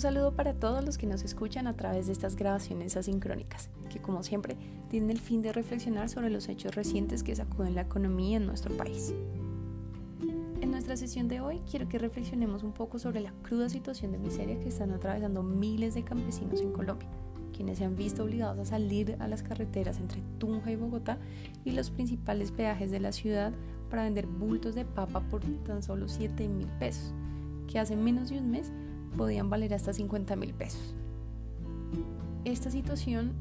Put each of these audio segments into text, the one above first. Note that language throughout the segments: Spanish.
Un saludo para todos los que nos escuchan a través de estas grabaciones asincrónicas, que como siempre tienen el fin de reflexionar sobre los hechos recientes que sacuden la economía en nuestro país. En nuestra sesión de hoy quiero que reflexionemos un poco sobre la cruda situación de miseria que están atravesando miles de campesinos en Colombia, quienes se han visto obligados a salir a las carreteras entre Tunja y Bogotá y los principales peajes de la ciudad para vender bultos de papa por tan solo 7 mil pesos, que hace menos de un mes podían valer hasta 50 mil pesos. Esta situación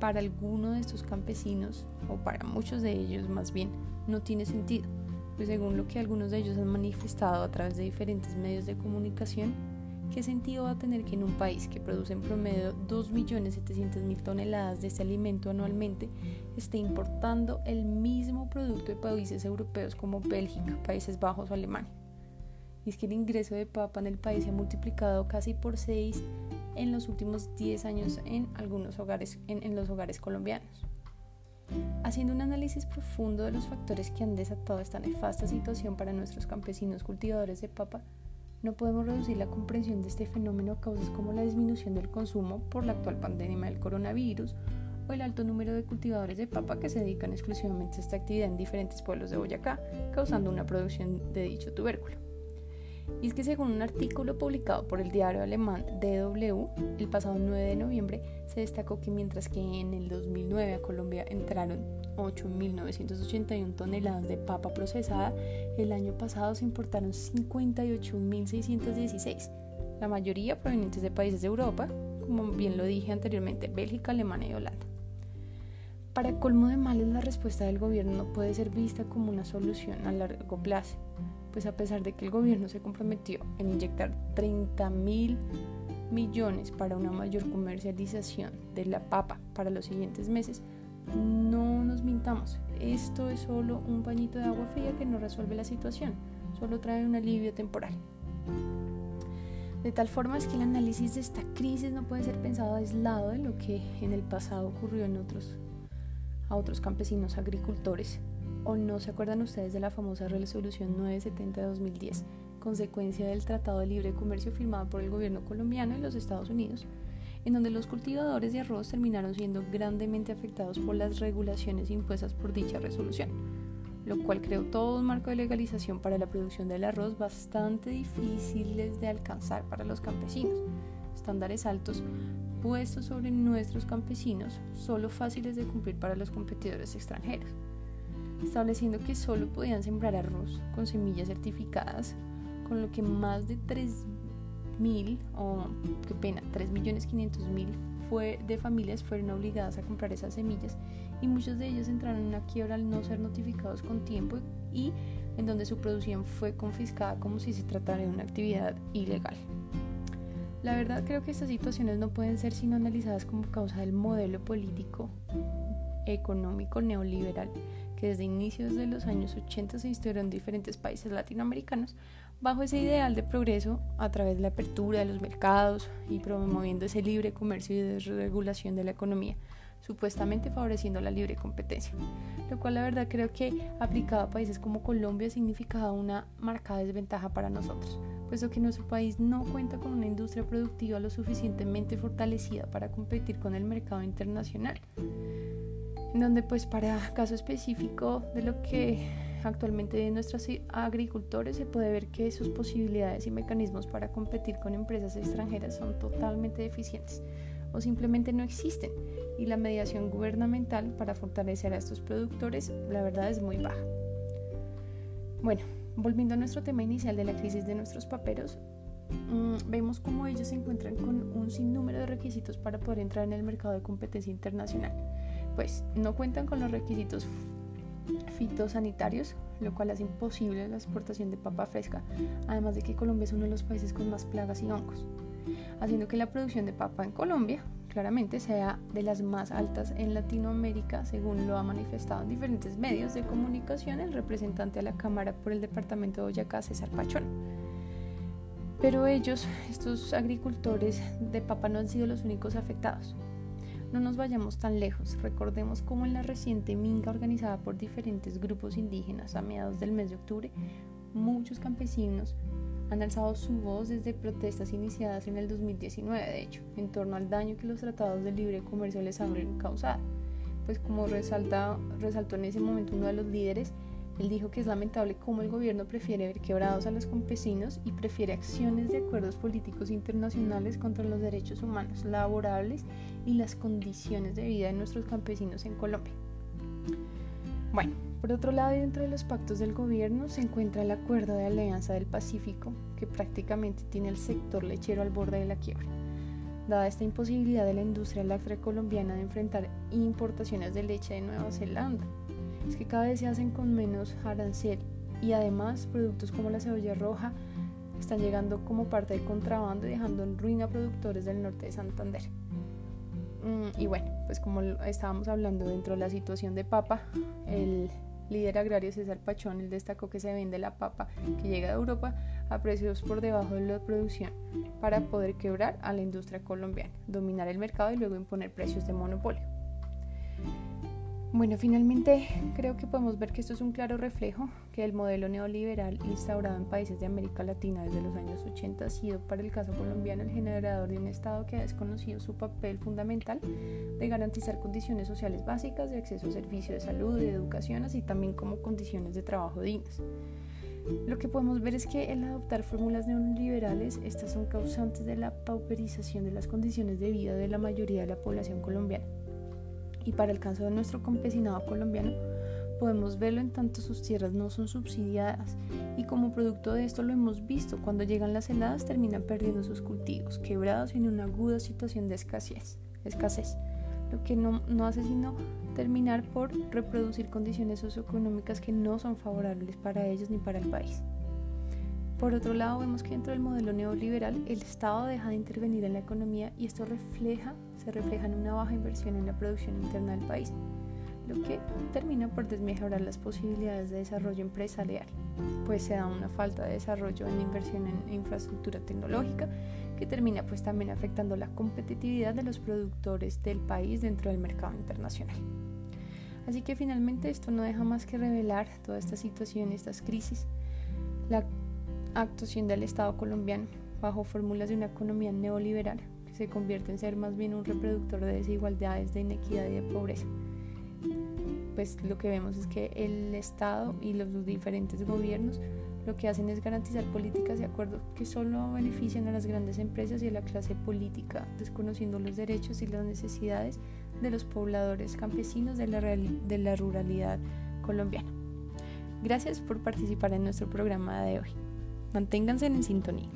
para alguno de estos campesinos, o para muchos de ellos más bien, no tiene sentido, pues según lo que algunos de ellos han manifestado a través de diferentes medios de comunicación, ¿qué sentido va a tener que en un país que produce en promedio 2.700.000 toneladas de este alimento anualmente esté importando el mismo producto de países europeos como Bélgica, Países Bajos o Alemania? Y es que el ingreso de papa en el país se ha multiplicado casi por 6 en los últimos 10 años en algunos hogares, en los hogares colombianos. Haciendo un análisis profundo de los factores que han desatado esta nefasta situación para nuestros campesinos cultivadores de papa, no podemos reducir la comprensión de este fenómeno a causas como la disminución del consumo por la actual pandemia del coronavirus o el alto número de cultivadores de papa que se dedican exclusivamente a esta actividad en diferentes pueblos de Boyacá, causando una producción de dicho tubérculo. Y es que según un artículo publicado por el diario alemán DW el pasado 9 de noviembre, se destacó que mientras que en el 2009 a Colombia entraron 8.981 toneladas de papa procesada, el año pasado se importaron 58.616, la mayoría provenientes de países de Europa, como bien lo dije anteriormente, Bélgica, Alemania y Holanda. Para colmo de males, la respuesta del gobierno no puede ser vista como una solución a largo plazo, pues a pesar de que el gobierno se comprometió en inyectar 30 mil millones para una mayor comercialización de la papa para los siguientes meses, no nos mintamos, esto es solo un pañito de agua fría que no resuelve la situación, solo trae un alivio temporal. De tal forma es que el análisis de esta crisis no puede ser pensado aislado de lo que en el pasado ocurrió en otros, a otros campesinos agricultores. ¿O no se acuerdan ustedes de la famosa resolución 970 de 2010, consecuencia del Tratado de Libre Comercio firmado por el gobierno colombiano y los Estados Unidos? en donde los cultivadores de arroz terminaron siendo grandemente afectados por las regulaciones impuestas por dicha resolución, lo cual creó todo un marco de legalización para la producción del arroz bastante difíciles de alcanzar para los campesinos, estándares altos puestos sobre nuestros campesinos, solo fáciles de cumplir para los competidores extranjeros, estableciendo que solo podían sembrar arroz con semillas certificadas, con lo que más de 3 mil o qué pena, 3 millones 500 mil fue, de familias fueron obligadas a comprar esas semillas y muchos de ellos entraron en una quiebra al no ser notificados con tiempo y en donde su producción fue confiscada como si se tratara de una actividad ilegal. La verdad creo que estas situaciones no pueden ser sino analizadas como causa del modelo político económico neoliberal que desde inicios de los años 80 se instauró en diferentes países latinoamericanos bajo ese ideal de progreso a través de la apertura de los mercados y promoviendo ese libre comercio y desregulación de la economía, supuestamente favoreciendo la libre competencia, lo cual la verdad creo que aplicado a países como Colombia significaba una marcada desventaja para nosotros, puesto que nuestro país no cuenta con una industria productiva lo suficientemente fortalecida para competir con el mercado internacional, en donde pues para caso específico de lo que Actualmente en nuestros agricultores se puede ver que sus posibilidades y mecanismos para competir con empresas extranjeras son totalmente deficientes o simplemente no existen y la mediación gubernamental para fortalecer a estos productores la verdad es muy baja. Bueno, volviendo a nuestro tema inicial de la crisis de nuestros paperos, mm, vemos cómo ellos se encuentran con un sinnúmero de requisitos para poder entrar en el mercado de competencia internacional. Pues no cuentan con los requisitos fitosanitarios, lo cual hace imposible la exportación de papa fresca, además de que Colombia es uno de los países con más plagas y hongos, haciendo que la producción de papa en Colombia claramente sea de las más altas en Latinoamérica, según lo ha manifestado en diferentes medios de comunicación el representante a la Cámara por el departamento de Boyacá, César Pachón. Pero ellos, estos agricultores de papa, no han sido los únicos afectados. No nos vayamos tan lejos, recordemos cómo en la reciente minga organizada por diferentes grupos indígenas a mediados del mes de octubre, muchos campesinos han alzado su voz desde protestas iniciadas en el 2019, de hecho, en torno al daño que los tratados de libre comercio les han causado. Pues como resalta, resaltó en ese momento uno de los líderes, él dijo que es lamentable cómo el gobierno prefiere ver quebrados a los campesinos y prefiere acciones de acuerdos políticos internacionales contra los derechos humanos laborables y las condiciones de vida de nuestros campesinos en Colombia. Bueno, por otro lado, dentro de los pactos del gobierno se encuentra el Acuerdo de Alianza del Pacífico, que prácticamente tiene el sector lechero al borde de la quiebra. Dada esta imposibilidad de la industria láctea colombiana de enfrentar importaciones de leche de Nueva Zelanda, es que cada vez se hacen con menos arancel y además productos como la cebolla roja están llegando como parte del contrabando y dejando en ruina productores del norte de Santander. Mm, y bueno, pues como estábamos hablando dentro de la situación de papa, el líder agrario César Pachón él destacó que se vende la papa que llega de Europa a precios por debajo de la producción para poder quebrar a la industria colombiana, dominar el mercado y luego imponer precios de monopolio. Bueno, finalmente creo que podemos ver que esto es un claro reflejo que el modelo neoliberal instaurado en países de América Latina desde los años 80 ha sido para el caso colombiano el generador de un Estado que ha desconocido su papel fundamental de garantizar condiciones sociales básicas de acceso a servicios de salud, de educación, así también como condiciones de trabajo dignas. Lo que podemos ver es que el adoptar fórmulas neoliberales, estas son causantes de la pauperización de las condiciones de vida de la mayoría de la población colombiana y para el caso de nuestro campesinado colombiano, podemos verlo en tanto sus tierras no son subsidiadas y como producto de esto lo hemos visto, cuando llegan las heladas terminan perdiendo sus cultivos, quebrados en una aguda situación de escasez, escasez lo que no, no hace sino terminar por reproducir condiciones socioeconómicas que no son favorables para ellos ni para el país. Por otro lado, vemos que dentro del modelo neoliberal el Estado deja de intervenir en la economía y esto refleja, se refleja en una baja inversión en la producción interna del país, lo que termina por desmejorar las posibilidades de desarrollo empresarial, pues se da una falta de desarrollo en inversión en infraestructura tecnológica que termina pues también afectando la competitividad de los productores del país dentro del mercado internacional. Así que finalmente esto no deja más que revelar toda esta situación, estas crisis, la actuación del Estado colombiano bajo fórmulas de una economía neoliberal que se convierte en ser más bien un reproductor de desigualdades, de inequidad y de pobreza. Pues lo que vemos es que el Estado y los diferentes gobiernos lo que hacen es garantizar políticas de acuerdo que solo benefician a las grandes empresas y a la clase política, desconociendo los derechos y las necesidades de los pobladores campesinos de la, de la ruralidad colombiana. Gracias por participar en nuestro programa de hoy. Manténganse en sintonía.